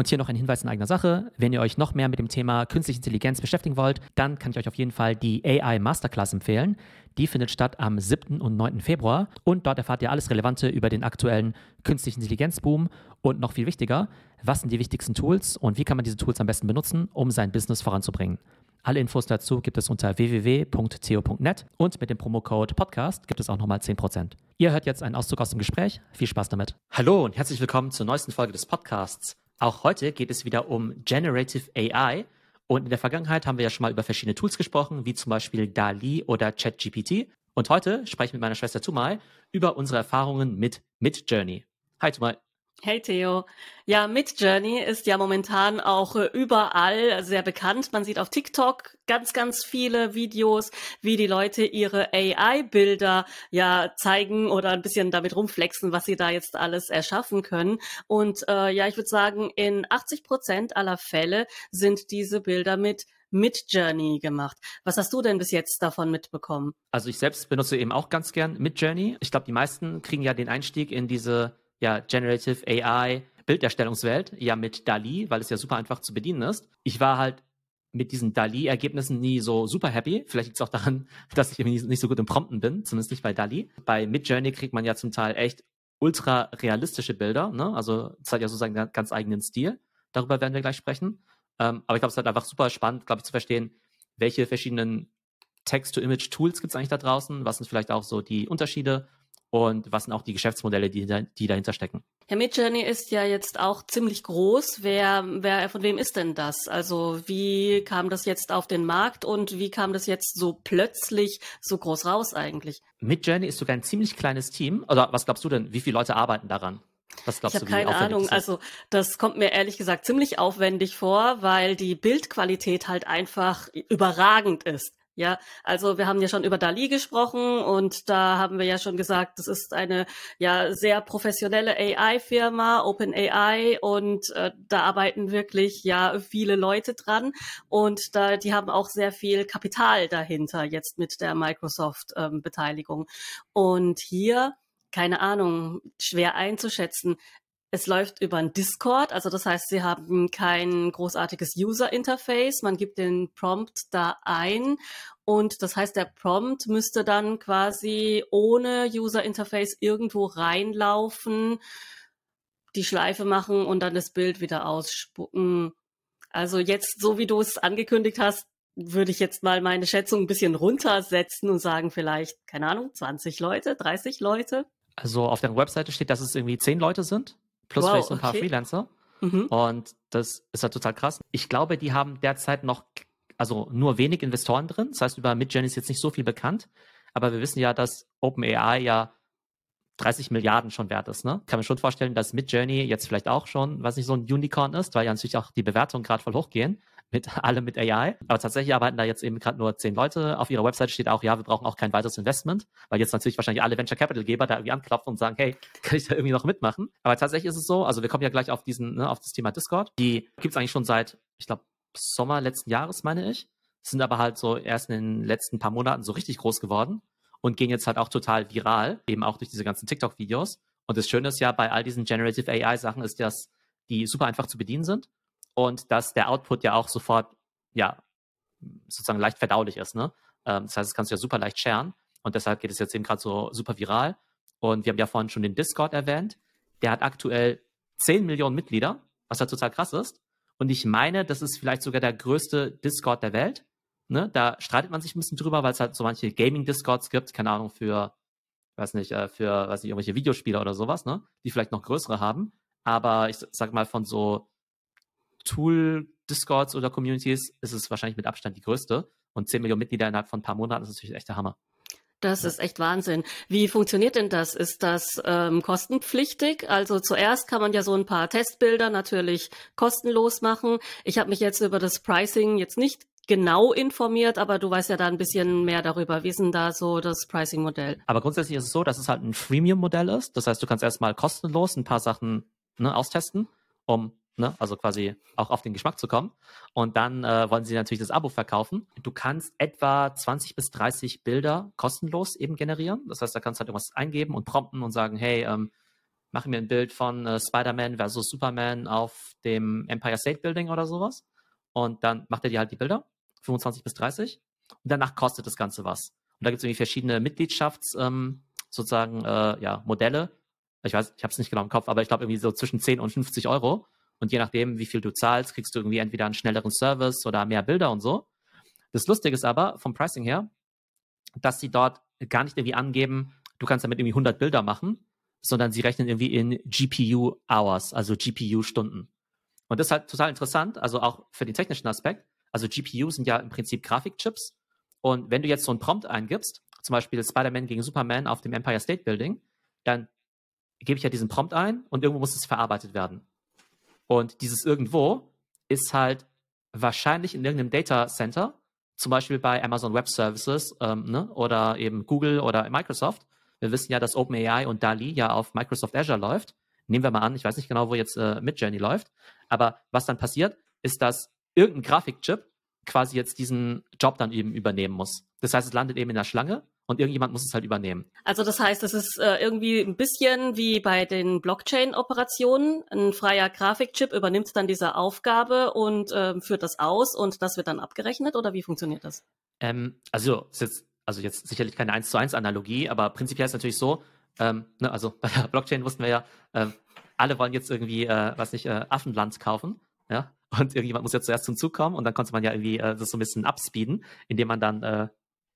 Und hier noch ein Hinweis in eigener Sache. Wenn ihr euch noch mehr mit dem Thema künstliche Intelligenz beschäftigen wollt, dann kann ich euch auf jeden Fall die AI Masterclass empfehlen. Die findet statt am 7. und 9. Februar und dort erfahrt ihr alles Relevante über den aktuellen künstlichen Intelligenzboom und noch viel wichtiger, was sind die wichtigsten Tools und wie kann man diese Tools am besten benutzen, um sein Business voranzubringen. Alle Infos dazu gibt es unter www.co.net und mit dem Promocode Podcast gibt es auch nochmal 10%. Ihr hört jetzt einen Auszug aus dem Gespräch. Viel Spaß damit. Hallo und herzlich willkommen zur neuesten Folge des Podcasts. Auch heute geht es wieder um Generative AI. Und in der Vergangenheit haben wir ja schon mal über verschiedene Tools gesprochen, wie zum Beispiel DALI oder ChatGPT. Und heute spreche ich mit meiner Schwester Tumal über unsere Erfahrungen mit Midjourney. Hi Tumal. Hey Theo. Ja, Midjourney ist ja momentan auch äh, überall sehr bekannt. Man sieht auf TikTok ganz, ganz viele Videos, wie die Leute ihre AI-Bilder ja zeigen oder ein bisschen damit rumflexen, was sie da jetzt alles erschaffen können. Und äh, ja, ich würde sagen, in 80 Prozent aller Fälle sind diese Bilder mit Midjourney gemacht. Was hast du denn bis jetzt davon mitbekommen? Also ich selbst benutze eben auch ganz gern Midjourney. Ich glaube, die meisten kriegen ja den Einstieg in diese ja, Generative AI Bilderstellungswelt ja mit DALI, weil es ja super einfach zu bedienen ist. Ich war halt mit diesen DALI-Ergebnissen nie so super happy. Vielleicht liegt es auch daran, dass ich nicht so gut im Prompten bin, zumindest nicht bei DALI. Bei Midjourney kriegt man ja zum Teil echt ultra realistische Bilder, ne? Also es hat ja so seinen ganz eigenen Stil. Darüber werden wir gleich sprechen. Ähm, aber ich glaube, es ist halt einfach super spannend, glaube ich, zu verstehen, welche verschiedenen Text-to-Image-Tools gibt es eigentlich da draußen, was sind vielleicht auch so die Unterschiede und was sind auch die Geschäftsmodelle, die, die dahinter stecken. Herr Midjourney ist ja jetzt auch ziemlich groß. Wer, wer, von wem ist denn das? Also wie kam das jetzt auf den Markt und wie kam das jetzt so plötzlich so groß raus eigentlich? Midjourney ist sogar ein ziemlich kleines Team. Oder was glaubst du denn? Wie viele Leute arbeiten daran? Was glaubst ich habe keine Ahnung. Also das kommt mir ehrlich gesagt ziemlich aufwendig vor, weil die Bildqualität halt einfach überragend ist. Ja, also wir haben ja schon über Dali gesprochen und da haben wir ja schon gesagt, das ist eine ja sehr professionelle AI-Firma, OpenAI und äh, da arbeiten wirklich ja viele Leute dran und da die haben auch sehr viel Kapital dahinter jetzt mit der Microsoft-Beteiligung. Ähm, und hier keine Ahnung, schwer einzuschätzen. Es läuft über ein Discord, also das heißt, Sie haben kein großartiges User-Interface. Man gibt den Prompt da ein und das heißt, der Prompt müsste dann quasi ohne User-Interface irgendwo reinlaufen, die Schleife machen und dann das Bild wieder ausspucken. Also jetzt, so wie du es angekündigt hast, würde ich jetzt mal meine Schätzung ein bisschen runtersetzen und sagen vielleicht, keine Ahnung, 20 Leute, 30 Leute. Also auf der Webseite steht, dass es irgendwie 10 Leute sind plus wow, vielleicht so ein paar okay. Freelancer. Mhm. Und das ist halt total krass. Ich glaube, die haben derzeit noch, also nur wenig Investoren drin. Das heißt, über Midjourney ist jetzt nicht so viel bekannt. Aber wir wissen ja, dass OpenAI ja 30 Milliarden schon wert ist. Ne? Kann man schon vorstellen, dass Midjourney jetzt vielleicht auch schon, was nicht so ein Unicorn ist, weil ja natürlich auch die Bewertungen gerade voll hochgehen mit alle mit AI. Aber tatsächlich arbeiten da jetzt eben gerade nur zehn Leute. Auf ihrer Website steht auch, ja, wir brauchen auch kein weiteres Investment, weil jetzt natürlich wahrscheinlich alle Venture Capital Geber da irgendwie anklopfen und sagen, hey, kann ich da irgendwie noch mitmachen? Aber tatsächlich ist es so, also wir kommen ja gleich auf diesen, ne, auf das Thema Discord. Die gibt es eigentlich schon seit, ich glaube, Sommer letzten Jahres, meine ich. Sind aber halt so erst in den letzten paar Monaten so richtig groß geworden und gehen jetzt halt auch total viral, eben auch durch diese ganzen TikTok-Videos. Und das Schöne ist ja bei all diesen Generative AI-Sachen ist, dass die super einfach zu bedienen sind und dass der Output ja auch sofort, ja, sozusagen leicht verdaulich ist. Ne? Ähm, das heißt, das kannst du ja super leicht sharen und deshalb geht es jetzt eben gerade so super viral. Und wir haben ja vorhin schon den Discord erwähnt. Der hat aktuell 10 Millionen Mitglieder, was ja total krass ist. Und ich meine, das ist vielleicht sogar der größte Discord der Welt. Ne? Da streitet man sich ein bisschen drüber, weil es halt so manche Gaming-Discords gibt, keine Ahnung, für, weiß nicht, äh, für, weiß nicht, irgendwelche Videospiele oder sowas, ne? Die vielleicht noch größere haben. Aber ich sag mal, von so Tool-Discords oder Communities ist es wahrscheinlich mit Abstand die größte. Und 10 Millionen Mitglieder innerhalb von ein paar Monaten ist natürlich echt der Hammer. Das ist echt Wahnsinn. Wie funktioniert denn das? Ist das ähm, kostenpflichtig? Also zuerst kann man ja so ein paar Testbilder natürlich kostenlos machen. Ich habe mich jetzt über das Pricing jetzt nicht genau informiert, aber du weißt ja da ein bisschen mehr darüber. Wie ist denn da so das Pricing-Modell? Aber grundsätzlich ist es so, dass es halt ein Freemium-Modell ist. Das heißt, du kannst erstmal kostenlos ein paar Sachen ne, austesten, um ne? also quasi auch auf den Geschmack zu kommen. Und dann äh, wollen sie natürlich das Abo verkaufen. Du kannst etwa 20 bis 30 Bilder kostenlos eben generieren. Das heißt, da kannst du halt irgendwas eingeben und prompten und sagen, hey, ähm, mache mir ein Bild von äh, Spider-Man versus Superman auf dem Empire State Building oder sowas. Und dann macht er dir halt die Bilder, 25 bis 30. Und danach kostet das Ganze was. Und da gibt es irgendwie verschiedene Mitgliedschafts, ähm, sozusagen, äh, ja, Modelle. Ich weiß, ich habe es nicht genau im Kopf, aber ich glaube irgendwie so zwischen 10 und 50 Euro. Und je nachdem, wie viel du zahlst, kriegst du irgendwie entweder einen schnelleren Service oder mehr Bilder und so. Das Lustige ist aber vom Pricing her, dass sie dort gar nicht irgendwie angeben, du kannst damit irgendwie 100 Bilder machen, sondern sie rechnen irgendwie in GPU Hours, also GPU Stunden. Und das ist halt total interessant, also auch für den technischen Aspekt. Also GPU sind ja im Prinzip Grafikchips. Und wenn du jetzt so einen Prompt eingibst, zum Beispiel Spider-Man gegen Superman auf dem Empire State Building, dann gebe ich ja diesen Prompt ein und irgendwo muss es verarbeitet werden. Und dieses irgendwo ist halt wahrscheinlich in irgendeinem Data Center, zum Beispiel bei Amazon Web Services ähm, ne, oder eben Google oder Microsoft. Wir wissen ja, dass OpenAI und DALI ja auf Microsoft Azure läuft. Nehmen wir mal an, ich weiß nicht genau, wo jetzt äh, Midjourney läuft, aber was dann passiert, ist, dass irgendein Grafikchip quasi jetzt diesen Job dann eben übernehmen muss. Das heißt, es landet eben in der Schlange und irgendjemand muss es halt übernehmen. Also das heißt, es ist äh, irgendwie ein bisschen wie bei den Blockchain-Operationen. Ein freier Grafikchip übernimmt dann diese Aufgabe und äh, führt das aus und das wird dann abgerechnet oder wie funktioniert das? Ähm, also ist jetzt, also jetzt sicherlich keine 1 zu 1 Analogie, aber prinzipiell ist es natürlich so, ähm, ne, also bei der Blockchain wussten wir ja, äh, alle wollen jetzt irgendwie, äh, was nicht, äh, Affenland kaufen, ja, und irgendjemand muss ja zuerst zum Zug kommen und dann konnte man ja irgendwie das so ein bisschen abspeeden, indem man dann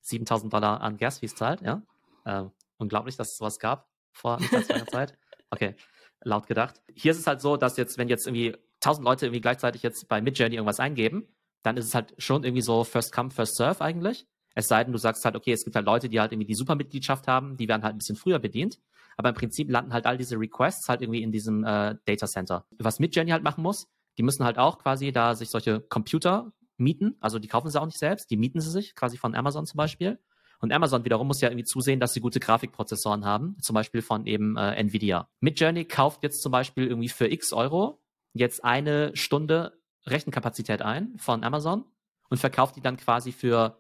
7000 Dollar an Gasfees zahlt, ja. Äh, unglaublich, dass es sowas gab vor nicht langer Zeit. Okay, laut gedacht. Hier ist es halt so, dass jetzt, wenn jetzt irgendwie 1000 Leute irgendwie gleichzeitig jetzt bei Midjourney irgendwas eingeben, dann ist es halt schon irgendwie so First Come, First Serve eigentlich. Es sei denn, du sagst halt, okay, es gibt halt Leute, die halt irgendwie die Supermitgliedschaft haben, die werden halt ein bisschen früher bedient. Aber im Prinzip landen halt all diese Requests halt irgendwie in diesem äh, Data Center. Was Midjourney halt machen muss, die müssen halt auch quasi da sich solche Computer mieten. Also die kaufen sie auch nicht selbst, die mieten sie sich, quasi von Amazon zum Beispiel. Und Amazon wiederum muss ja irgendwie zusehen, dass sie gute Grafikprozessoren haben, zum Beispiel von eben äh, Nvidia. Midjourney kauft jetzt zum Beispiel irgendwie für x Euro jetzt eine Stunde Rechenkapazität ein von Amazon und verkauft die dann quasi für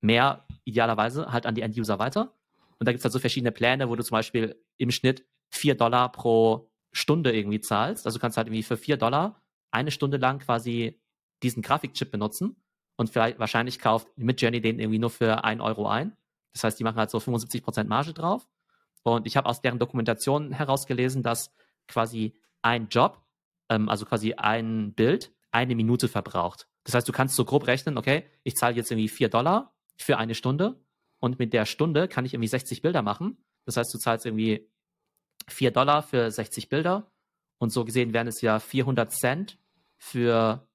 mehr, idealerweise, halt an die End-User weiter. Und da gibt es halt so verschiedene Pläne, wo du zum Beispiel im Schnitt 4 Dollar pro Stunde irgendwie zahlst. Also du kannst halt irgendwie für 4 Dollar eine Stunde lang quasi diesen Grafikchip benutzen und vielleicht wahrscheinlich kauft Midjourney den irgendwie nur für 1 Euro ein. Das heißt, die machen halt so 75% Marge drauf. Und ich habe aus deren Dokumentation herausgelesen, dass quasi ein Job, ähm, also quasi ein Bild, eine Minute verbraucht. Das heißt, du kannst so grob rechnen, okay, ich zahle jetzt irgendwie 4 Dollar für eine Stunde und mit der Stunde kann ich irgendwie 60 Bilder machen. Das heißt, du zahlst irgendwie 4 Dollar für 60 Bilder und so gesehen wären es ja 400 Cent für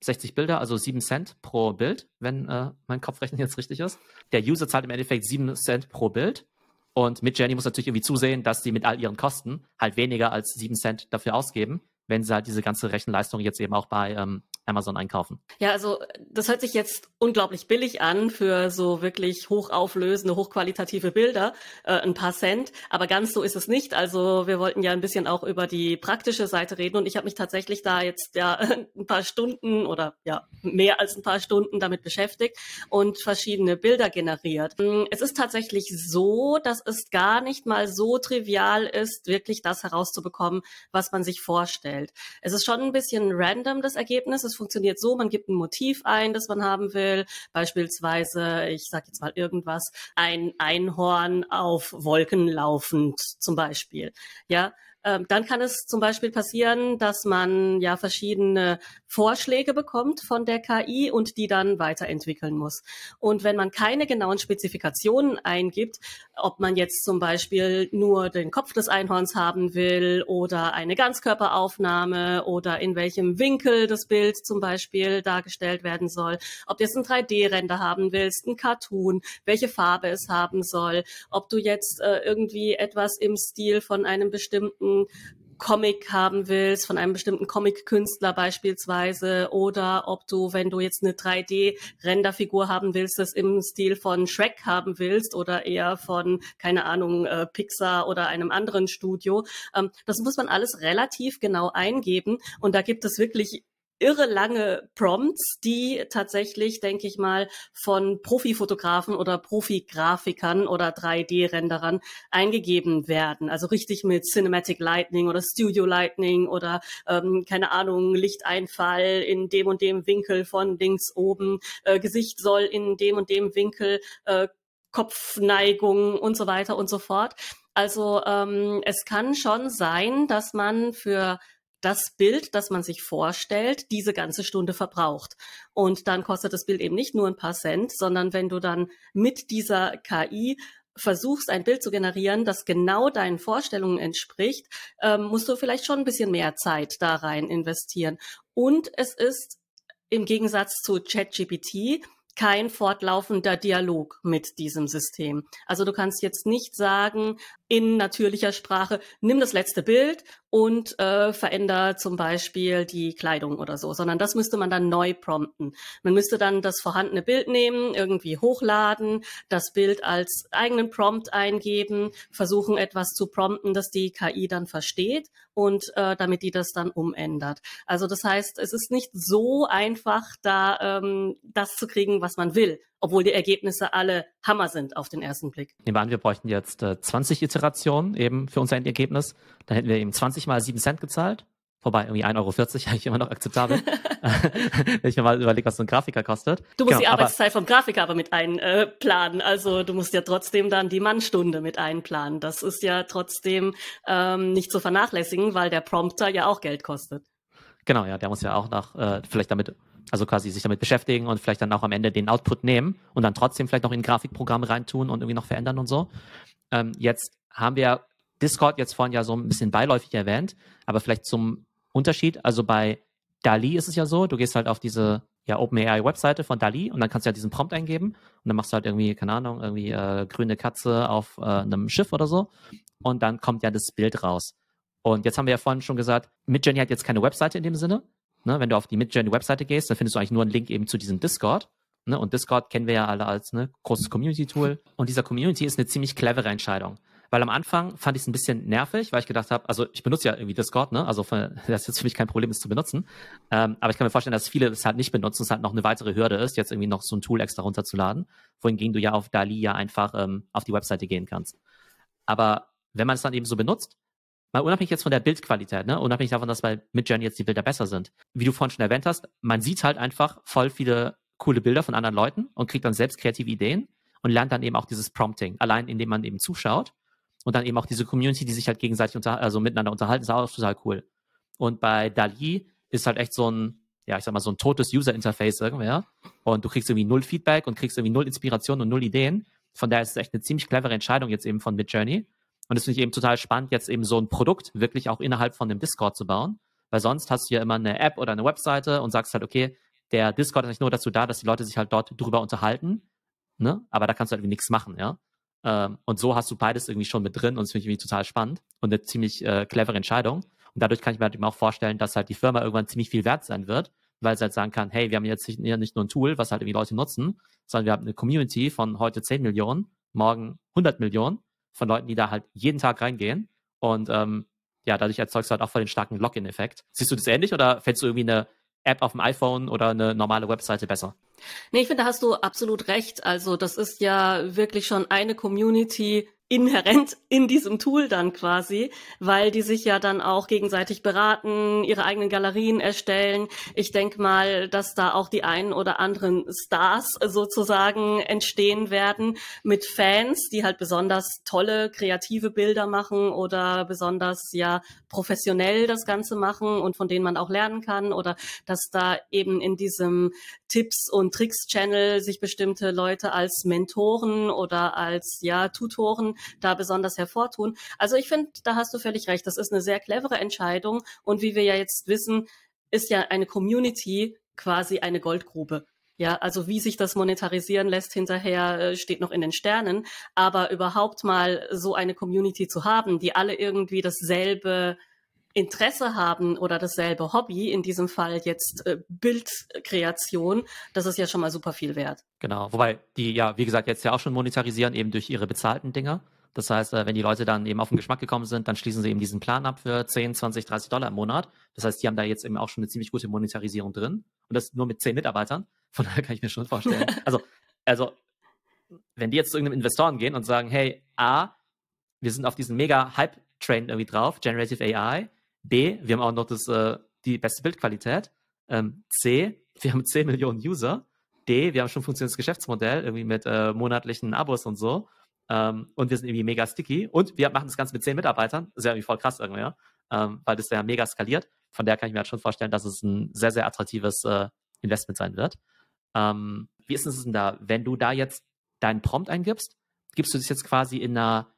60 Bilder, also 7 Cent pro Bild, wenn äh, mein Kopfrechnen jetzt richtig ist. Der User zahlt im Endeffekt 7 Cent pro Bild. Und Midjourney muss natürlich irgendwie zusehen, dass sie mit all ihren Kosten halt weniger als 7 Cent dafür ausgeben, wenn sie halt diese ganze Rechenleistung jetzt eben auch bei ähm, Amazon einkaufen. Ja, also das hört sich jetzt unglaublich billig an für so wirklich hochauflösende, hochqualitative Bilder, äh, ein paar Cent, aber ganz so ist es nicht. Also wir wollten ja ein bisschen auch über die praktische Seite reden und ich habe mich tatsächlich da jetzt ja ein paar Stunden oder ja mehr als ein paar Stunden damit beschäftigt und verschiedene Bilder generiert. Hm, es ist tatsächlich so, dass es gar nicht mal so trivial ist, wirklich das herauszubekommen, was man sich vorstellt. Es ist schon ein bisschen random das Ergebnis. Es funktioniert so, man gibt ein Motiv ein, das man haben will. Beispielsweise, ich sage jetzt mal irgendwas, ein Einhorn auf Wolken laufend zum Beispiel. Ja, ähm, dann kann es zum Beispiel passieren, dass man ja verschiedene Vorschläge bekommt von der KI und die dann weiterentwickeln muss. Und wenn man keine genauen Spezifikationen eingibt, ob man jetzt zum Beispiel nur den Kopf des Einhorns haben will oder eine Ganzkörperaufnahme oder in welchem Winkel das Bild zum Beispiel dargestellt werden soll, ob du jetzt ein 3D-Render haben willst, ein Cartoon, welche Farbe es haben soll, ob du jetzt äh, irgendwie etwas im Stil von einem bestimmten Comic haben willst, von einem bestimmten Comic-Künstler beispielsweise, oder ob du, wenn du jetzt eine 3D-Renderfigur haben willst, das im Stil von Shrek haben willst oder eher von, keine Ahnung, äh, Pixar oder einem anderen Studio. Ähm, das muss man alles relativ genau eingeben und da gibt es wirklich irre lange Prompts, die tatsächlich, denke ich mal, von Profifotografen oder Profigrafikern oder 3D-Renderern eingegeben werden. Also richtig mit Cinematic Lightning oder Studio Lightning oder ähm, keine Ahnung, Lichteinfall in dem und dem Winkel von links oben, äh, Gesicht soll in dem und dem Winkel äh, Kopfneigung und so weiter und so fort. Also ähm, es kann schon sein, dass man für das Bild, das man sich vorstellt, diese ganze Stunde verbraucht. Und dann kostet das Bild eben nicht nur ein paar Cent, sondern wenn du dann mit dieser KI versuchst, ein Bild zu generieren, das genau deinen Vorstellungen entspricht, ähm, musst du vielleicht schon ein bisschen mehr Zeit da rein investieren. Und es ist im Gegensatz zu ChatGPT kein fortlaufender Dialog mit diesem System. Also du kannst jetzt nicht sagen, in natürlicher Sprache, nimm das letzte Bild und äh, veränder zum Beispiel die Kleidung oder so, sondern das müsste man dann neu prompten. Man müsste dann das vorhandene Bild nehmen, irgendwie hochladen, das Bild als eigenen Prompt eingeben, versuchen etwas zu prompten, das die KI dann versteht und äh, damit die das dann umändert. Also das heißt, es ist nicht so einfach, da ähm, das zu kriegen, was man will obwohl die Ergebnisse alle Hammer sind auf den ersten Blick. Nehmen wir an, wir bräuchten jetzt äh, 20 Iterationen eben für unser Endergebnis. Dann hätten wir eben 20 mal 7 Cent gezahlt. Wobei, irgendwie 1,40 Euro eigentlich immer noch akzeptabel. Wenn ich mir mal überlege, was so ein Grafiker kostet. Du musst genau, die Arbeitszeit vom Grafiker aber mit einplanen. Äh, also du musst ja trotzdem dann die Mannstunde mit einplanen. Das ist ja trotzdem ähm, nicht zu vernachlässigen, weil der Prompter ja auch Geld kostet. Genau, ja, der muss ja auch noch äh, vielleicht damit also quasi sich damit beschäftigen und vielleicht dann auch am Ende den Output nehmen und dann trotzdem vielleicht noch in ein Grafikprogramm reintun und irgendwie noch verändern und so. Ähm, jetzt haben wir Discord jetzt vorhin ja so ein bisschen beiläufig erwähnt, aber vielleicht zum Unterschied. Also bei DALI ist es ja so, du gehst halt auf diese ja, OpenAI-Webseite von DALI und dann kannst du ja diesen Prompt eingeben und dann machst du halt irgendwie, keine Ahnung, irgendwie äh, grüne Katze auf äh, einem Schiff oder so und dann kommt ja das Bild raus. Und jetzt haben wir ja vorhin schon gesagt, Midjourney hat jetzt keine Webseite in dem Sinne, Ne? Wenn du auf die Midjourney-Webseite gehst, dann findest du eigentlich nur einen Link eben zu diesem Discord. Ne? Und Discord kennen wir ja alle als ne, großes Community-Tool. Und dieser Community ist eine ziemlich clevere Entscheidung. Weil am Anfang fand ich es ein bisschen nervig, weil ich gedacht habe, also ich benutze ja irgendwie Discord, ne? Also das ist jetzt für mich kein Problem, es zu benutzen. Ähm, aber ich kann mir vorstellen, dass viele es halt nicht benutzen, es halt noch eine weitere Hürde ist, jetzt irgendwie noch so ein Tool extra runterzuladen, wohingegen du ja auf Dali ja einfach ähm, auf die Webseite gehen kannst. Aber wenn man es dann eben so benutzt, mal unabhängig jetzt von der Bildqualität, ne, unabhängig davon, dass bei Midjourney jetzt die Bilder besser sind, wie du vorhin schon erwähnt hast, man sieht halt einfach voll viele coole Bilder von anderen Leuten und kriegt dann selbst kreative Ideen und lernt dann eben auch dieses Prompting, allein indem man eben zuschaut und dann eben auch diese Community, die sich halt gegenseitig unter, also miteinander unterhalten, ist auch total cool. Und bei Dali ist halt echt so ein, ja, ich sag mal, so ein totes User-Interface irgendwie, ja. Und du kriegst irgendwie null Feedback und kriegst irgendwie null Inspiration und null Ideen. Von daher ist es echt eine ziemlich clevere Entscheidung jetzt eben von Midjourney. Und das finde ich eben total spannend, jetzt eben so ein Produkt wirklich auch innerhalb von dem Discord zu bauen. Weil sonst hast du ja immer eine App oder eine Webseite und sagst halt, okay, der Discord ist nicht nur dazu da, dass die Leute sich halt dort drüber unterhalten, ne? Aber da kannst du halt irgendwie nichts machen, ja. Ähm, und so hast du beides irgendwie schon mit drin und das finde ich irgendwie total spannend und eine ziemlich äh, clevere Entscheidung. Und dadurch kann ich mir halt eben auch vorstellen, dass halt die Firma irgendwann ziemlich viel wert sein wird, weil sie halt sagen kann, hey, wir haben jetzt nicht, nicht nur ein Tool, was halt irgendwie Leute nutzen, sondern wir haben eine Community von heute 10 Millionen, morgen 100 Millionen von Leuten, die da halt jeden Tag reingehen. Und ähm, ja, dadurch erzeugst du halt auch voll den starken Login-Effekt. Siehst du das ähnlich oder fällst du irgendwie eine App auf dem iPhone oder eine normale Webseite besser? Nee, ich finde, da hast du absolut recht. Also das ist ja wirklich schon eine Community, inhärent in diesem Tool dann quasi, weil die sich ja dann auch gegenseitig beraten, ihre eigenen Galerien erstellen. Ich denke mal, dass da auch die einen oder anderen Stars sozusagen entstehen werden mit Fans, die halt besonders tolle kreative Bilder machen oder besonders ja professionell das Ganze machen und von denen man auch lernen kann oder dass da eben in diesem Tipps und Tricks Channel sich bestimmte Leute als Mentoren oder als ja Tutoren da besonders hervortun. Also ich finde, da hast du völlig recht. Das ist eine sehr clevere Entscheidung. Und wie wir ja jetzt wissen, ist ja eine Community quasi eine Goldgrube. Ja, also wie sich das monetarisieren lässt hinterher, äh, steht noch in den Sternen. Aber überhaupt mal so eine Community zu haben, die alle irgendwie dasselbe Interesse haben oder dasselbe Hobby, in diesem Fall jetzt äh, Bildkreation, das ist ja schon mal super viel wert. Genau, wobei die ja, wie gesagt, jetzt ja auch schon monetarisieren, eben durch ihre bezahlten Dinger. Das heißt, äh, wenn die Leute dann eben auf den Geschmack gekommen sind, dann schließen sie eben diesen Plan ab für 10, 20, 30 Dollar im Monat. Das heißt, die haben da jetzt eben auch schon eine ziemlich gute Monetarisierung drin. Und das nur mit 10 Mitarbeitern. Von daher kann ich mir schon vorstellen. also, also, wenn die jetzt zu irgendeinem Investoren gehen und sagen, hey, A, wir sind auf diesen mega Hype-Train irgendwie drauf, Generative AI. B, wir haben auch noch das, äh, die beste Bildqualität. Ähm, C, wir haben 10 Millionen User. D, wir haben schon ein funktionierendes Geschäftsmodell, irgendwie mit äh, monatlichen Abos und so. Ähm, und wir sind irgendwie mega sticky. Und wir machen das Ganze mit 10 Mitarbeitern. Das ist ja irgendwie voll krass irgendwie, ja? ähm, weil das ja mega skaliert. Von daher kann ich mir halt schon vorstellen, dass es ein sehr, sehr attraktives äh, Investment sein wird. Ähm, wie ist es denn da, wenn du da jetzt deinen Prompt eingibst? Gibst du das jetzt quasi in einer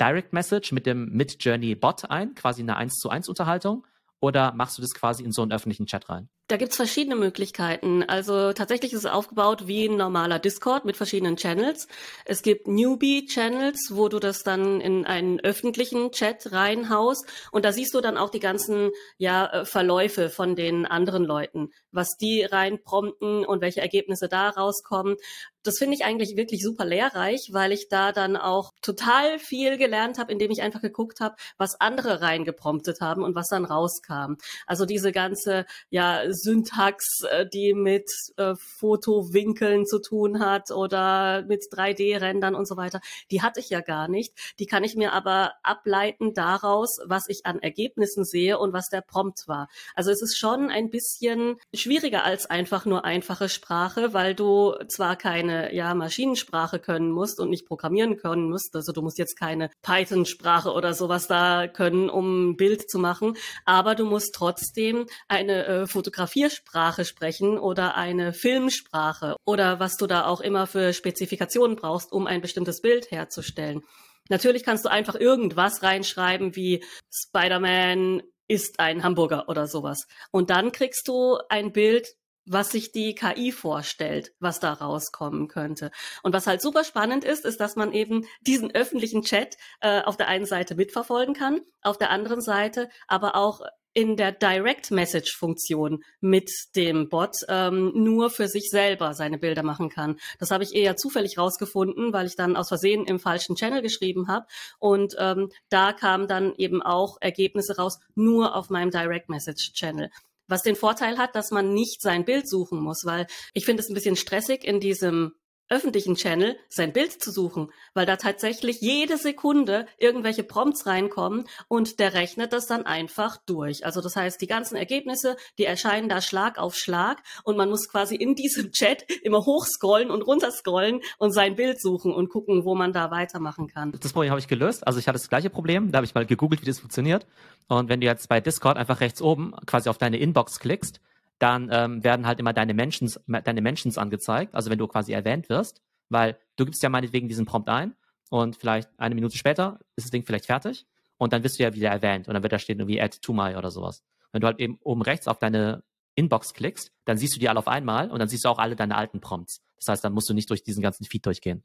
Direct Message mit dem Mid-Journey Bot ein, quasi eine 1 zu 1 Unterhaltung? Oder machst du das quasi in so einen öffentlichen Chat rein? Da gibt's verschiedene Möglichkeiten. Also tatsächlich ist es aufgebaut wie ein normaler Discord mit verschiedenen Channels. Es gibt Newbie-Channels, wo du das dann in einen öffentlichen Chat reinhaust. Und da siehst du dann auch die ganzen ja, äh, Verläufe von den anderen Leuten, was die reinprompten und welche Ergebnisse da rauskommen. Das finde ich eigentlich wirklich super lehrreich, weil ich da dann auch total viel gelernt habe, indem ich einfach geguckt habe, was andere reingepromptet haben und was dann rauskam. Also diese ganze ja Syntax, äh, die mit äh, Fotowinkeln zu tun hat oder mit 3D-Rändern und so weiter, die hatte ich ja gar nicht. Die kann ich mir aber ableiten daraus, was ich an Ergebnissen sehe und was der Prompt war. Also es ist schon ein bisschen schwieriger als einfach nur einfache Sprache, weil du zwar keine ja, Maschinensprache können musst und nicht programmieren können musst. Also du musst jetzt keine Python-Sprache oder sowas da können, um ein Bild zu machen, aber du musst trotzdem eine äh, Fotografie Fotografiersprache sprechen oder eine Filmsprache oder was du da auch immer für Spezifikationen brauchst, um ein bestimmtes Bild herzustellen. Natürlich kannst du einfach irgendwas reinschreiben wie Spider-Man ist ein Hamburger oder sowas. Und dann kriegst du ein Bild, was sich die KI vorstellt, was da rauskommen könnte. Und was halt super spannend ist, ist, dass man eben diesen öffentlichen Chat äh, auf der einen Seite mitverfolgen kann, auf der anderen Seite aber auch in der Direct Message Funktion mit dem Bot ähm, nur für sich selber seine Bilder machen kann. Das habe ich eher zufällig rausgefunden, weil ich dann aus Versehen im falschen Channel geschrieben habe und ähm, da kamen dann eben auch Ergebnisse raus nur auf meinem Direct Message Channel. Was den Vorteil hat, dass man nicht sein Bild suchen muss, weil ich finde es ein bisschen stressig in diesem öffentlichen Channel sein Bild zu suchen, weil da tatsächlich jede Sekunde irgendwelche Prompts reinkommen und der rechnet das dann einfach durch. Also das heißt, die ganzen Ergebnisse, die erscheinen da Schlag auf Schlag und man muss quasi in diesem Chat immer hochscrollen und runterscrollen und sein Bild suchen und gucken, wo man da weitermachen kann. Das Problem habe ich gelöst. Also ich hatte das gleiche Problem. Da habe ich mal gegoogelt, wie das funktioniert. Und wenn du jetzt bei Discord einfach rechts oben quasi auf deine Inbox klickst, dann ähm, werden halt immer deine Mentions, deine Mentions angezeigt, also wenn du quasi erwähnt wirst, weil du gibst ja meinetwegen diesen Prompt ein und vielleicht eine Minute später ist das Ding vielleicht fertig und dann wirst du ja wieder erwähnt und dann wird da stehen irgendwie add to my oder sowas. Wenn du halt eben oben rechts auf deine Inbox klickst, dann siehst du die alle auf einmal und dann siehst du auch alle deine alten Prompts. Das heißt, dann musst du nicht durch diesen ganzen Feed durchgehen.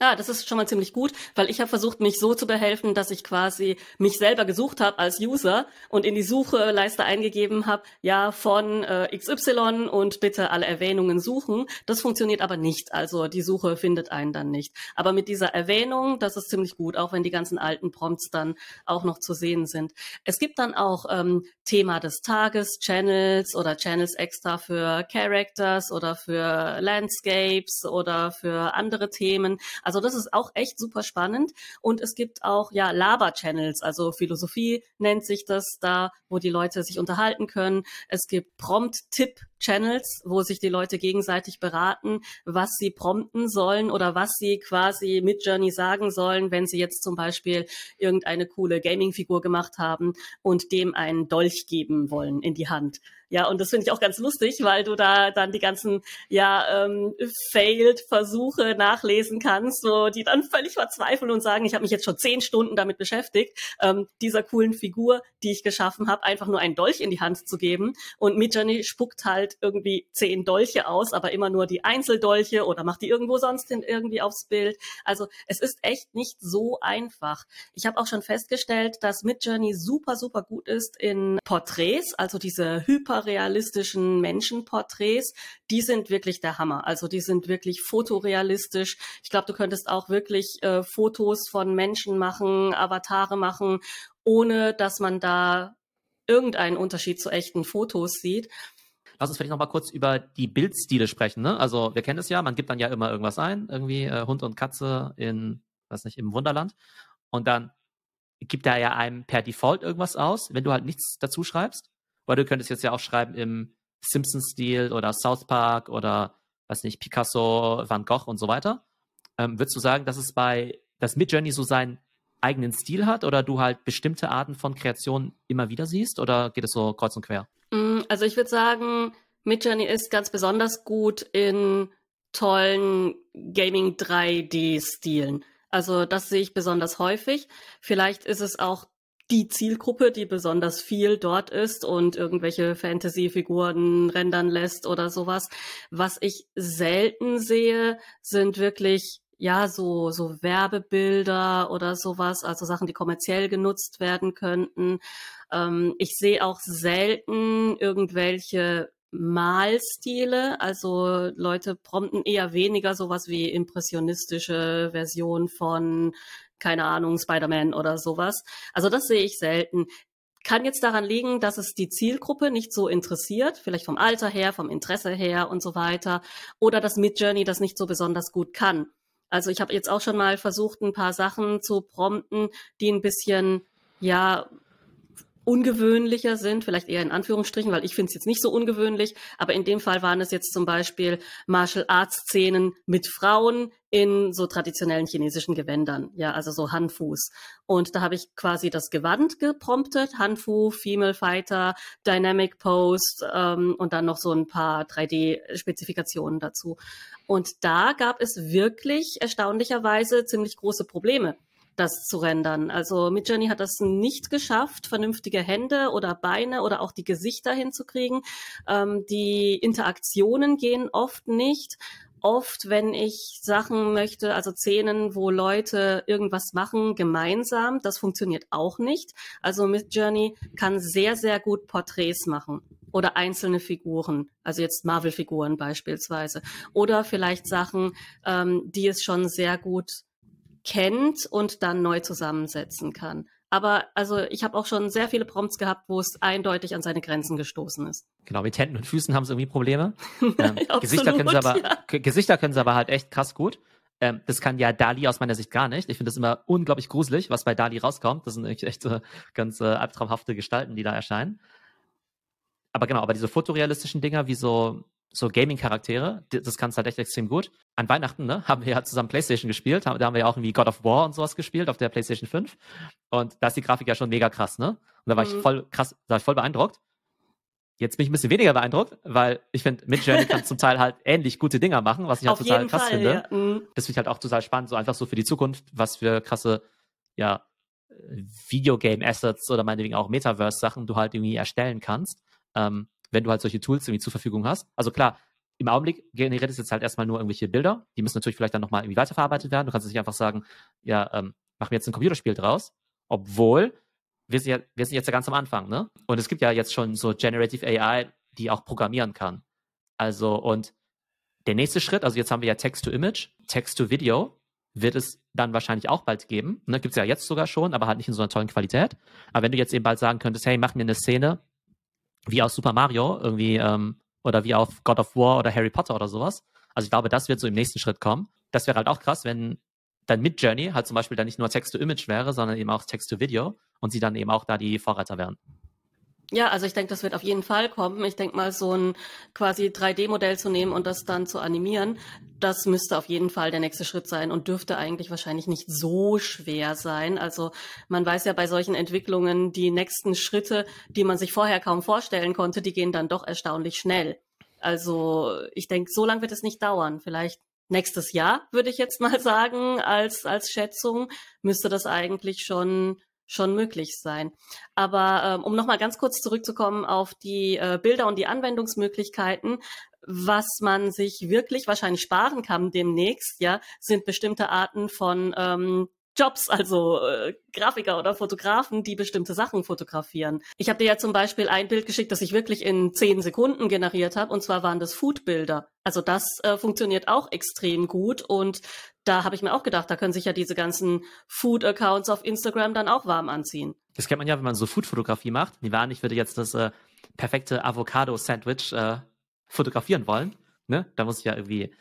Ja, das ist schon mal ziemlich gut, weil ich habe versucht, mich so zu behelfen, dass ich quasi mich selber gesucht habe als User und in die Sucheleiste eingegeben habe, ja, von äh, XY und bitte alle Erwähnungen suchen. Das funktioniert aber nicht. Also die Suche findet einen dann nicht. Aber mit dieser Erwähnung, das ist ziemlich gut, auch wenn die ganzen alten Prompts dann auch noch zu sehen sind. Es gibt dann auch ähm, Thema des Tages, Channels oder Channels extra für Characters oder für Landscapes oder für andere Themen. Also das ist auch echt super spannend. Und es gibt auch ja Laber-Channels, also Philosophie nennt sich das da, wo die Leute sich unterhalten können. Es gibt Prompt-Tipp Channels, wo sich die Leute gegenseitig beraten, was sie prompten sollen oder was sie quasi mit Journey sagen sollen, wenn sie jetzt zum Beispiel irgendeine coole Gaming-Figur gemacht haben und dem einen Dolch geben wollen in die Hand. Ja, und das finde ich auch ganz lustig, weil du da dann die ganzen ja ähm, Failed-Versuche nachlesen kannst, so die dann völlig verzweifeln und sagen, ich habe mich jetzt schon zehn Stunden damit beschäftigt, ähm, dieser coolen Figur, die ich geschaffen habe, einfach nur einen Dolch in die Hand zu geben. Und Midjourney spuckt halt halt irgendwie zehn Dolche aus, aber immer nur die Einzeldolche oder macht die irgendwo sonst hin irgendwie aufs Bild. Also es ist echt nicht so einfach. Ich habe auch schon festgestellt, dass Midjourney super, super gut ist in Porträts, also diese hyperrealistischen Menschenporträts, die sind wirklich der Hammer. Also die sind wirklich fotorealistisch. Ich glaube, du könntest auch wirklich äh, Fotos von Menschen machen, Avatare machen, ohne dass man da irgendeinen Unterschied zu echten Fotos sieht. Lass uns vielleicht noch mal kurz über die Bildstile sprechen. Ne? Also wir kennen es ja, man gibt dann ja immer irgendwas ein, irgendwie äh, Hund und Katze in, weiß nicht, im Wunderland. Und dann gibt er ja einem per Default irgendwas aus, wenn du halt nichts dazu schreibst. Weil du könntest jetzt ja auch schreiben im Simpsons-Stil oder South Park oder, weiß nicht, Picasso, Van Gogh und so weiter. Ähm, würdest du sagen, dass es bei, dass Midjourney so seinen eigenen Stil hat oder du halt bestimmte Arten von Kreationen immer wieder siehst oder geht es so kreuz und quer? Also ich würde sagen, Midjourney ist ganz besonders gut in tollen Gaming 3D-Stilen. Also das sehe ich besonders häufig. Vielleicht ist es auch die Zielgruppe, die besonders viel dort ist und irgendwelche Fantasy-Figuren rendern lässt oder sowas. Was ich selten sehe, sind wirklich ja, so, so Werbebilder oder sowas, also Sachen, die kommerziell genutzt werden könnten. Ähm, ich sehe auch selten irgendwelche Malstile, also Leute prompten eher weniger sowas wie impressionistische Version von, keine Ahnung, Spider-Man oder sowas. Also das sehe ich selten. Kann jetzt daran liegen, dass es die Zielgruppe nicht so interessiert, vielleicht vom Alter her, vom Interesse her und so weiter, oder dass Midjourney das nicht so besonders gut kann. Also ich habe jetzt auch schon mal versucht, ein paar Sachen zu prompten, die ein bisschen, ja, ungewöhnlicher sind, vielleicht eher in Anführungsstrichen, weil ich finde es jetzt nicht so ungewöhnlich, aber in dem Fall waren es jetzt zum Beispiel Martial Arts Szenen mit Frauen in so traditionellen chinesischen Gewändern, ja, also so Hanfuß. Und da habe ich quasi das Gewand gepromptet, Hanfu, Female Fighter, Dynamic Post ähm, und dann noch so ein paar 3D-Spezifikationen dazu. Und da gab es wirklich erstaunlicherweise ziemlich große Probleme das zu rendern. Also Midjourney hat das nicht geschafft, vernünftige Hände oder Beine oder auch die Gesichter hinzukriegen. Ähm, die Interaktionen gehen oft nicht. Oft, wenn ich Sachen möchte, also Szenen, wo Leute irgendwas machen, gemeinsam, das funktioniert auch nicht. Also Midjourney kann sehr, sehr gut Porträts machen oder einzelne Figuren, also jetzt Marvel-Figuren beispielsweise, oder vielleicht Sachen, ähm, die es schon sehr gut kennt und dann neu zusammensetzen kann. Aber also ich habe auch schon sehr viele Prompts gehabt, wo es eindeutig an seine Grenzen gestoßen ist. Genau, mit Händen und Füßen haben sie irgendwie Probleme. Ähm, Absolut, Gesichter, können sie aber, ja. Gesichter können sie aber halt echt krass gut. Ähm, das kann ja Dali aus meiner Sicht gar nicht. Ich finde das immer unglaublich gruselig, was bei Dali rauskommt. Das sind echt äh, ganz äh, albtraumhafte Gestalten, die da erscheinen. Aber genau, aber diese fotorealistischen Dinger, wie so so Gaming-Charaktere, das kannst halt echt extrem gut. An Weihnachten, ne, haben wir ja zusammen Playstation gespielt, da haben wir ja auch irgendwie God of War und sowas gespielt auf der Playstation 5. Und da ist die Grafik ja schon mega krass, ne? Und da war mhm. ich voll krass, da war ich voll beeindruckt. Jetzt bin ich ein bisschen weniger beeindruckt, weil ich finde, Midjourney kann zum Teil halt ähnlich gute Dinger machen, was ich halt total krass Fall, finde. Ja. Mhm. Das finde ich halt auch total spannend, so einfach so für die Zukunft, was für krasse, ja, Videogame-Assets oder meinetwegen auch Metaverse-Sachen du halt irgendwie erstellen kannst. Ähm, wenn du halt solche Tools irgendwie zur Verfügung hast. Also klar, im Augenblick generiert es jetzt halt erstmal nur irgendwelche Bilder. Die müssen natürlich vielleicht dann nochmal irgendwie weiterverarbeitet werden. Du kannst nicht einfach sagen, ja, ähm, mach mir jetzt ein Computerspiel draus. Obwohl, wir sind, ja, wir sind jetzt ja ganz am Anfang, ne? Und es gibt ja jetzt schon so Generative AI, die auch programmieren kann. Also, und der nächste Schritt, also jetzt haben wir ja Text-to-Image, Text-to-Video, wird es dann wahrscheinlich auch bald geben. Ne, Gibt es ja jetzt sogar schon, aber halt nicht in so einer tollen Qualität. Aber wenn du jetzt eben bald sagen könntest, hey, mach mir eine Szene, wie aus Super Mario irgendwie ähm, oder wie auf God of War oder Harry Potter oder sowas. Also ich glaube, das wird so im nächsten Schritt kommen. Das wäre halt auch krass, wenn dann mit Journey halt zum Beispiel dann nicht nur Text-to-Image wäre, sondern eben auch Text-to-Video und sie dann eben auch da die Vorreiter wären. Ja, also ich denke, das wird auf jeden Fall kommen. Ich denke mal, so ein quasi 3D-Modell zu nehmen und das dann zu animieren, das müsste auf jeden Fall der nächste Schritt sein und dürfte eigentlich wahrscheinlich nicht so schwer sein. Also man weiß ja bei solchen Entwicklungen, die nächsten Schritte, die man sich vorher kaum vorstellen konnte, die gehen dann doch erstaunlich schnell. Also ich denke, so lange wird es nicht dauern. Vielleicht nächstes Jahr, würde ich jetzt mal sagen, als, als Schätzung, müsste das eigentlich schon schon möglich sein. Aber ähm, um nochmal ganz kurz zurückzukommen auf die äh, Bilder und die Anwendungsmöglichkeiten, was man sich wirklich wahrscheinlich sparen kann demnächst, ja, sind bestimmte Arten von ähm, Jobs, also äh, Grafiker oder Fotografen, die bestimmte Sachen fotografieren. Ich habe dir ja zum Beispiel ein Bild geschickt, das ich wirklich in zehn Sekunden generiert habe, und zwar waren das Foodbilder. Also das äh, funktioniert auch extrem gut und da habe ich mir auch gedacht, da können sich ja diese ganzen Food-Accounts auf Instagram dann auch warm anziehen. Das kennt man ja, wenn man so Food-Fotografie macht. Wie waren, ich würde jetzt das äh, perfekte Avocado-Sandwich äh, fotografieren wollen. Ne? Da muss ich ja irgendwie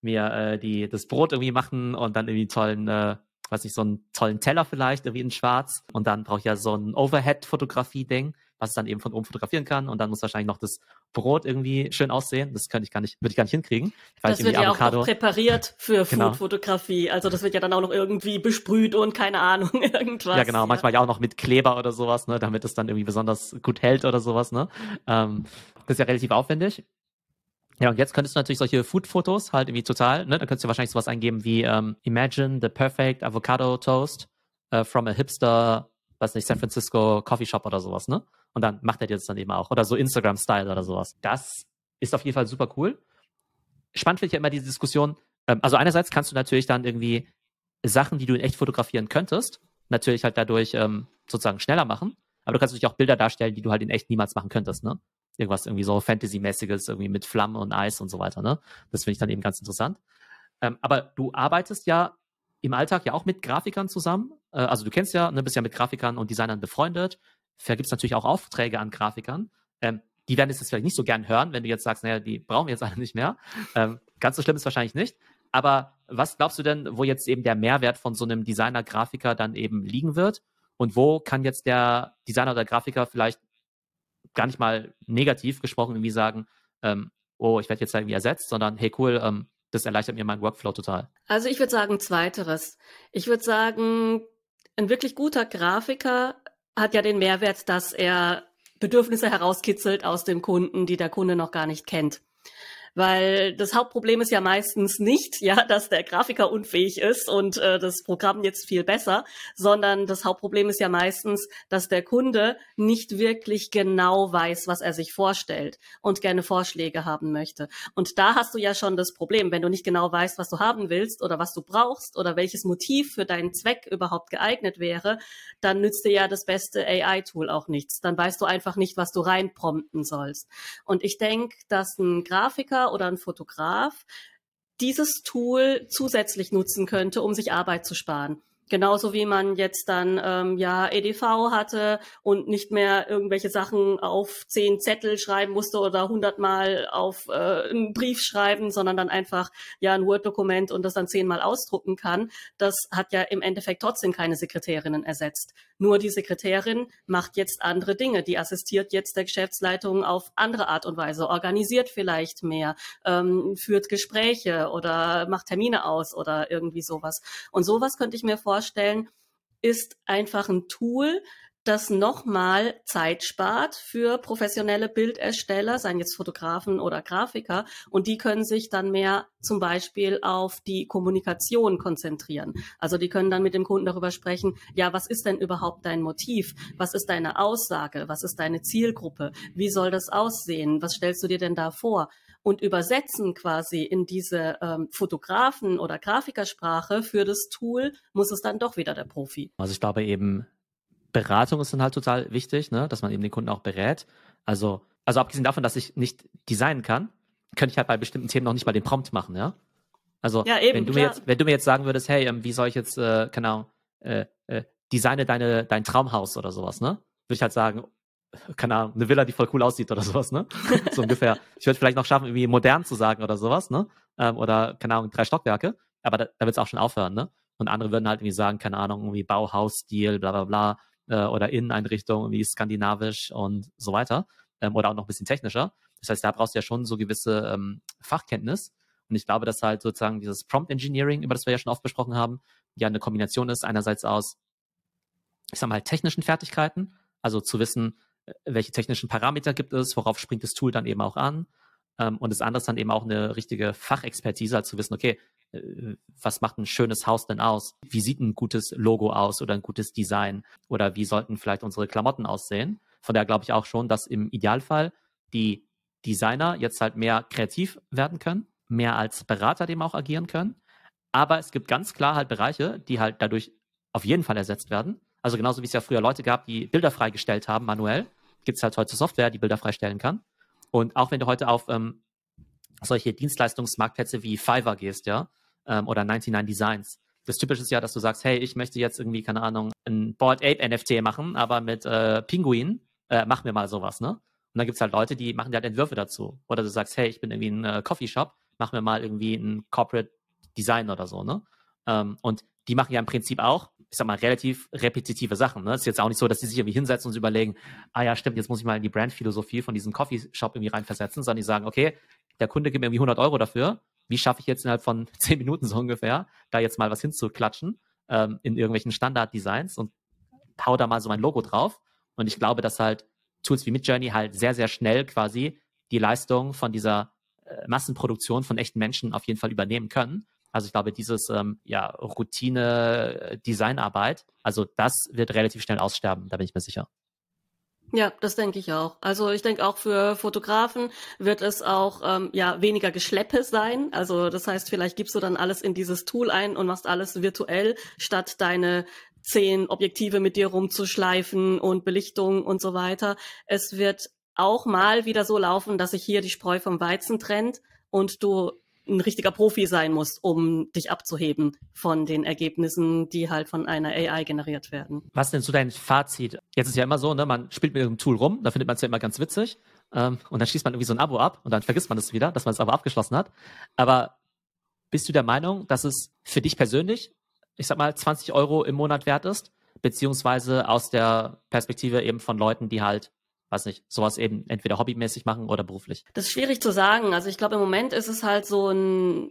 mir äh, die, das Brot irgendwie machen und dann irgendwie tollen äh, weiß nicht, so einen tollen Teller vielleicht, irgendwie in schwarz. Und dann brauche ich ja so ein Overhead-Fotografie-Ding, was es dann eben von oben fotografieren kann. Und dann muss wahrscheinlich noch das Brot irgendwie schön aussehen. Das könnte ich gar nicht, würde ich gar nicht hinkriegen. das wird ja Avocado... auch präpariert für genau. Food-Fotografie. Also das wird ja dann auch noch irgendwie besprüht und keine Ahnung, irgendwas. Ja, genau. Ja. Manchmal ja auch noch mit Kleber oder sowas, ne, damit es dann irgendwie besonders gut hält oder sowas, ne. Ähm, das ist ja relativ aufwendig. Ja, und jetzt könntest du natürlich solche Food-Fotos halt irgendwie total, ne? Da könntest du wahrscheinlich sowas eingeben wie ähm, Imagine the perfect avocado toast uh, from a hipster, weiß nicht, San Francisco Coffee Shop oder sowas, ne? Und dann macht er dir das dann eben auch. Oder so Instagram-Style oder sowas. Das ist auf jeden Fall super cool. Spannend finde ich ja immer diese Diskussion. Ähm, also einerseits kannst du natürlich dann irgendwie Sachen, die du in echt fotografieren könntest, natürlich halt dadurch ähm, sozusagen schneller machen. Aber du kannst natürlich auch Bilder darstellen, die du halt in echt niemals machen könntest, ne? Irgendwas irgendwie so Fantasy-mäßiges, irgendwie mit Flammen und Eis und so weiter. Ne? Das finde ich dann eben ganz interessant. Ähm, aber du arbeitest ja im Alltag ja auch mit Grafikern zusammen. Äh, also du kennst ja, ne, bist ja mit Grafikern und Designern befreundet. Vergibst es natürlich auch Aufträge an Grafikern. Ähm, die werden es jetzt vielleicht nicht so gern hören, wenn du jetzt sagst, naja, die brauchen wir jetzt alle nicht mehr. Ähm, ganz so schlimm ist wahrscheinlich nicht. Aber was glaubst du denn, wo jetzt eben der Mehrwert von so einem Designer-Grafiker dann eben liegen wird? Und wo kann jetzt der Designer oder Grafiker vielleicht gar nicht mal negativ gesprochen irgendwie sagen, ähm, oh, ich werde jetzt irgendwie ersetzt, sondern hey cool, ähm, das erleichtert mir meinen Workflow total. Also ich würde sagen zweiteres. Ich würde sagen, ein wirklich guter Grafiker hat ja den Mehrwert, dass er Bedürfnisse herauskitzelt aus dem Kunden, die der Kunde noch gar nicht kennt. Weil das Hauptproblem ist ja meistens nicht, ja, dass der Grafiker unfähig ist und äh, das Programm jetzt viel besser, sondern das Hauptproblem ist ja meistens, dass der Kunde nicht wirklich genau weiß, was er sich vorstellt und gerne Vorschläge haben möchte. Und da hast du ja schon das Problem, wenn du nicht genau weißt, was du haben willst oder was du brauchst oder welches Motiv für deinen Zweck überhaupt geeignet wäre, dann nützt dir ja das beste AI-Tool auch nichts. Dann weißt du einfach nicht, was du reinprompten sollst. Und ich denke, dass ein Grafiker oder ein Fotograf dieses Tool zusätzlich nutzen könnte, um sich Arbeit zu sparen. Genauso wie man jetzt dann ähm, ja EDV hatte und nicht mehr irgendwelche Sachen auf zehn Zettel schreiben musste oder hundertmal auf äh, einen Brief schreiben, sondern dann einfach ja ein Word-Dokument und das dann zehnmal ausdrucken kann. Das hat ja im Endeffekt trotzdem keine Sekretärinnen ersetzt. Nur die Sekretärin macht jetzt andere Dinge. Die assistiert jetzt der Geschäftsleitung auf andere Art und Weise, organisiert vielleicht mehr, ähm, führt Gespräche oder macht Termine aus oder irgendwie sowas. Und sowas könnte ich mir vorstellen, vorstellen, ist einfach ein Tool, das nochmal Zeit spart für professionelle Bildersteller, seien jetzt Fotografen oder Grafiker, und die können sich dann mehr zum Beispiel auf die Kommunikation konzentrieren. Also die können dann mit dem Kunden darüber sprechen, ja, was ist denn überhaupt dein Motiv? Was ist deine Aussage? Was ist deine Zielgruppe? Wie soll das aussehen? Was stellst du dir denn da vor? und übersetzen quasi in diese ähm, Fotografen- oder Grafikersprache für das Tool, muss es dann doch wieder der Profi. Also ich glaube eben, Beratung ist dann halt total wichtig, ne? dass man eben den Kunden auch berät. Also, also abgesehen davon, dass ich nicht designen kann, könnte ich halt bei bestimmten Themen noch nicht mal den Prompt machen, ja. Also ja, eben, wenn du mir jetzt, wenn du mir jetzt sagen würdest, hey, ähm, wie soll ich jetzt, äh, genau, äh, äh, designe deine, dein Traumhaus oder sowas, ne? Würde ich halt sagen, keine Ahnung, eine Villa, die voll cool aussieht oder sowas, ne? So ungefähr. Ich würde vielleicht noch schaffen, irgendwie modern zu sagen oder sowas, ne? Ähm, oder, keine Ahnung, drei Stockwerke. Aber da, da wird es auch schon aufhören, ne? Und andere würden halt irgendwie sagen, keine Ahnung, irgendwie Bauhausstil, bla bla bla, äh, oder Inneneinrichtung, irgendwie skandinavisch und so weiter. Ähm, oder auch noch ein bisschen technischer. Das heißt, da brauchst du ja schon so gewisse ähm, Fachkenntnis. Und ich glaube, dass halt sozusagen dieses Prompt Engineering, über das wir ja schon oft besprochen haben, ja eine Kombination ist, einerseits aus, ich sag mal, technischen Fertigkeiten, also zu wissen, welche technischen Parameter gibt es, worauf springt das Tool dann eben auch an. Ähm, und das andere ist dann eben auch eine richtige Fachexpertise, also zu wissen, okay, äh, was macht ein schönes Haus denn aus? Wie sieht ein gutes Logo aus oder ein gutes Design? Oder wie sollten vielleicht unsere Klamotten aussehen? Von daher glaube ich auch schon, dass im Idealfall die Designer jetzt halt mehr kreativ werden können, mehr als Berater dem auch agieren können. Aber es gibt ganz klar halt Bereiche, die halt dadurch auf jeden Fall ersetzt werden. Also genauso wie es ja früher Leute gab, die Bilder freigestellt haben, manuell, gibt es halt heute Software, die Bilder freistellen kann. Und auch wenn du heute auf ähm, solche Dienstleistungsmarktplätze wie Fiverr gehst, ja, ähm, oder 99 Designs, das Typische ist ja, dass du sagst, hey, ich möchte jetzt irgendwie, keine Ahnung, ein Board Ape NFT machen, aber mit äh, Pinguin, äh, mach mir mal sowas, ne? Und dann gibt es halt Leute, die machen halt Entwürfe dazu. Oder du sagst, hey, ich bin irgendwie ein äh, Coffeeshop, mach mir mal irgendwie ein Corporate Design oder so, ne? Ähm, und die machen ja im Prinzip auch, ich sag mal, relativ repetitive Sachen. Ne? Es ist jetzt auch nicht so, dass die sich irgendwie hinsetzen und überlegen, ah ja, stimmt, jetzt muss ich mal in die Brandphilosophie von diesem Coffeeshop irgendwie reinversetzen, sondern die sagen, okay, der Kunde gibt mir irgendwie 100 Euro dafür. Wie schaffe ich jetzt innerhalb von 10 Minuten so ungefähr, da jetzt mal was hinzuklatschen ähm, in irgendwelchen Standarddesigns und hau da mal so mein Logo drauf. Und ich glaube, dass halt Tools wie Midjourney halt sehr, sehr schnell quasi die Leistung von dieser äh, Massenproduktion von echten Menschen auf jeden Fall übernehmen können. Also ich glaube, dieses ähm, ja, Routine-Designarbeit, also das wird relativ schnell aussterben, da bin ich mir sicher. Ja, das denke ich auch. Also ich denke auch für Fotografen wird es auch ähm, ja weniger Geschleppe sein. Also das heißt, vielleicht gibst du dann alles in dieses Tool ein und machst alles virtuell, statt deine zehn Objektive mit dir rumzuschleifen und Belichtung und so weiter. Es wird auch mal wieder so laufen, dass sich hier die Spreu vom Weizen trennt und du ein richtiger Profi sein musst, um dich abzuheben von den Ergebnissen, die halt von einer AI generiert werden. Was denn so dein Fazit? Jetzt ist ja immer so, ne, man spielt mit einem Tool rum, da findet man es ja immer ganz witzig. Ähm, und dann schließt man irgendwie so ein Abo ab und dann vergisst man es wieder, dass man das Abo abgeschlossen hat. Aber bist du der Meinung, dass es für dich persönlich, ich sag mal, 20 Euro im Monat wert ist? Beziehungsweise aus der Perspektive eben von Leuten, die halt weiß nicht, sowas eben entweder hobbymäßig machen oder beruflich? Das ist schwierig zu sagen. Also ich glaube, im Moment ist es halt so ein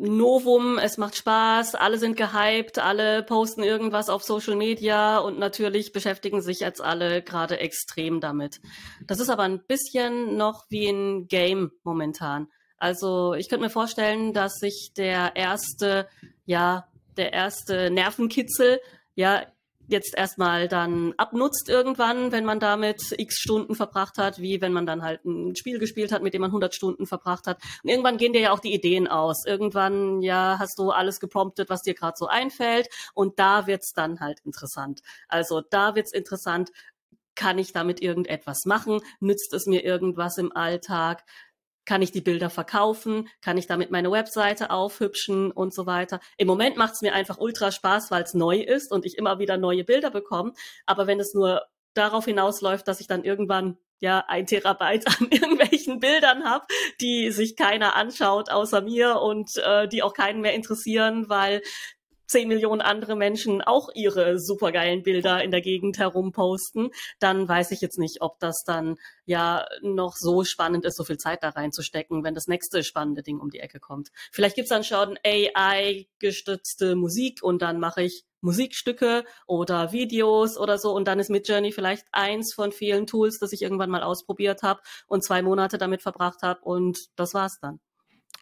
Novum, es macht Spaß, alle sind gehypt, alle posten irgendwas auf Social Media und natürlich beschäftigen sich jetzt alle gerade extrem damit. Das ist aber ein bisschen noch wie ein Game momentan. Also ich könnte mir vorstellen, dass sich der erste, ja, der erste Nervenkitzel ja jetzt erstmal dann abnutzt irgendwann, wenn man damit x Stunden verbracht hat, wie wenn man dann halt ein Spiel gespielt hat, mit dem man 100 Stunden verbracht hat. Und irgendwann gehen dir ja auch die Ideen aus. Irgendwann, ja, hast du alles gepromptet, was dir gerade so einfällt. Und da wird's dann halt interessant. Also da wird's interessant, kann ich damit irgendetwas machen? Nützt es mir irgendwas im Alltag? Kann ich die Bilder verkaufen? Kann ich damit meine Webseite aufhübschen und so weiter? Im Moment macht es mir einfach ultra Spaß, weil es neu ist und ich immer wieder neue Bilder bekomme. Aber wenn es nur darauf hinausläuft, dass ich dann irgendwann ja ein Terabyte an irgendwelchen Bildern habe, die sich keiner anschaut außer mir und äh, die auch keinen mehr interessieren, weil 10 Millionen andere Menschen auch ihre supergeilen Bilder in der Gegend herumposten, dann weiß ich jetzt nicht, ob das dann ja noch so spannend ist, so viel Zeit da reinzustecken, wenn das nächste spannende Ding um die Ecke kommt. Vielleicht gibt's dann schon AI-gestützte Musik und dann mache ich Musikstücke oder Videos oder so und dann ist Midjourney vielleicht eins von vielen Tools, das ich irgendwann mal ausprobiert habe und zwei Monate damit verbracht habe und das war's dann.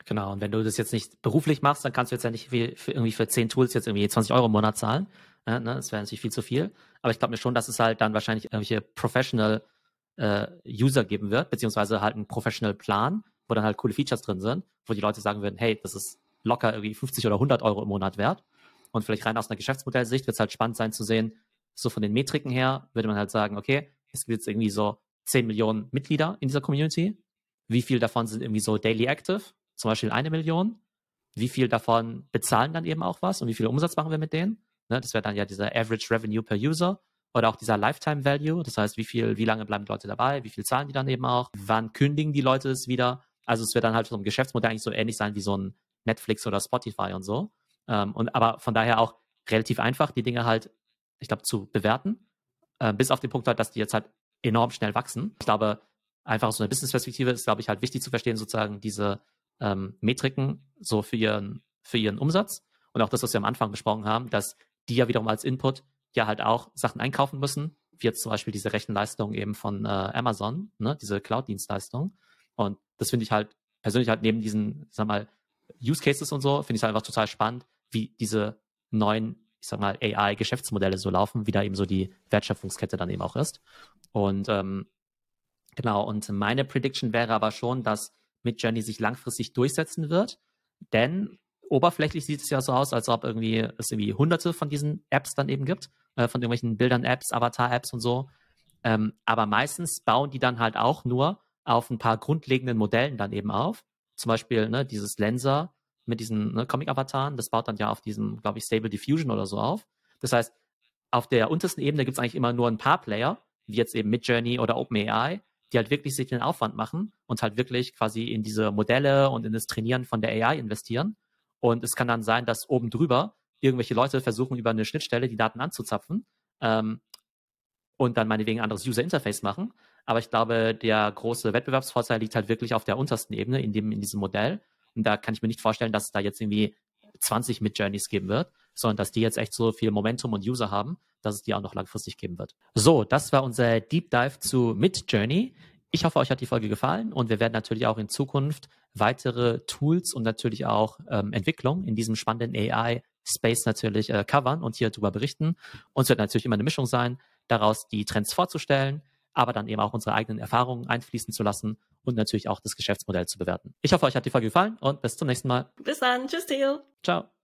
Genau, und wenn du das jetzt nicht beruflich machst, dann kannst du jetzt ja nicht viel für, irgendwie für zehn Tools jetzt irgendwie 20 Euro im Monat zahlen. Ja, ne? Das wäre natürlich viel zu viel. Aber ich glaube mir schon, dass es halt dann wahrscheinlich irgendwelche Professional äh, User geben wird, beziehungsweise halt einen Professional Plan, wo dann halt coole Features drin sind, wo die Leute sagen würden, hey, das ist locker irgendwie 50 oder 100 Euro im Monat wert. Und vielleicht rein aus einer Geschäftsmodellsicht wird es halt spannend sein zu sehen, so von den Metriken her würde man halt sagen, okay, es gibt jetzt irgendwie so 10 Millionen Mitglieder in dieser Community. Wie viel davon sind irgendwie so daily active? Zum Beispiel eine Million, wie viel davon bezahlen dann eben auch was und wie viel Umsatz machen wir mit denen? Ne, das wäre dann ja dieser Average Revenue per User oder auch dieser Lifetime Value. Das heißt, wie viel, wie lange bleiben die Leute dabei? Wie viel zahlen die dann eben auch? Wann kündigen die Leute es wieder? Also es wird dann halt so ein Geschäftsmodell eigentlich so ähnlich sein wie so ein Netflix oder Spotify und so. Ähm, und aber von daher auch relativ einfach, die Dinge halt, ich glaube, zu bewerten. Äh, bis auf den Punkt halt, dass die jetzt halt enorm schnell wachsen. Ich glaube, einfach aus so einer Business-Perspektive ist, glaube ich, halt wichtig zu verstehen, sozusagen diese ähm, Metriken so für ihren, für ihren Umsatz. Und auch das, was wir am Anfang besprochen haben, dass die ja wiederum als Input ja halt auch Sachen einkaufen müssen, wie jetzt zum Beispiel diese Rechenleistung eben von äh, Amazon, ne, diese Cloud-Dienstleistung. Und das finde ich halt persönlich halt neben diesen, sag mal, Use Cases und so finde ich es einfach total spannend, wie diese neuen, ich sag mal, AI-Geschäftsmodelle so laufen, wie da eben so die Wertschöpfungskette dann eben auch ist. Und ähm, genau, und meine Prediction wäre aber schon, dass Midjourney sich langfristig durchsetzen wird, denn oberflächlich sieht es ja so aus, als ob irgendwie es irgendwie hunderte von diesen Apps dann eben gibt, äh, von irgendwelchen Bildern, Apps, Avatar-Apps und so. Ähm, aber meistens bauen die dann halt auch nur auf ein paar grundlegenden Modellen dann eben auf. Zum Beispiel ne, dieses Lenser mit diesen ne, Comic-Avataren, das baut dann ja auf diesem, glaube ich, Stable Diffusion oder so auf. Das heißt, auf der untersten Ebene gibt es eigentlich immer nur ein paar Player, wie jetzt eben Midjourney oder OpenAI, die halt wirklich sich den Aufwand machen und halt wirklich quasi in diese Modelle und in das Trainieren von der AI investieren. Und es kann dann sein, dass oben drüber irgendwelche Leute versuchen, über eine Schnittstelle die Daten anzuzapfen ähm, und dann meinetwegen ein anderes User Interface machen. Aber ich glaube, der große Wettbewerbsvorteil liegt halt wirklich auf der untersten Ebene, in, dem, in diesem Modell. Und da kann ich mir nicht vorstellen, dass es da jetzt irgendwie 20 Mid-Journeys geben wird, sondern dass die jetzt echt so viel Momentum und User haben, dass es die auch noch langfristig geben wird. So, das war unser Deep Dive zu Mid-Journey. Ich hoffe, euch hat die Folge gefallen und wir werden natürlich auch in Zukunft weitere Tools und natürlich auch ähm, Entwicklung in diesem spannenden AI-Space natürlich äh, covern und hier darüber berichten. Und es wird natürlich immer eine Mischung sein, daraus die Trends vorzustellen, aber dann eben auch unsere eigenen Erfahrungen einfließen zu lassen und natürlich auch das Geschäftsmodell zu bewerten. Ich hoffe, euch hat die Folge gefallen und bis zum nächsten Mal. Bis dann. Tschüss, Theo. Ciao.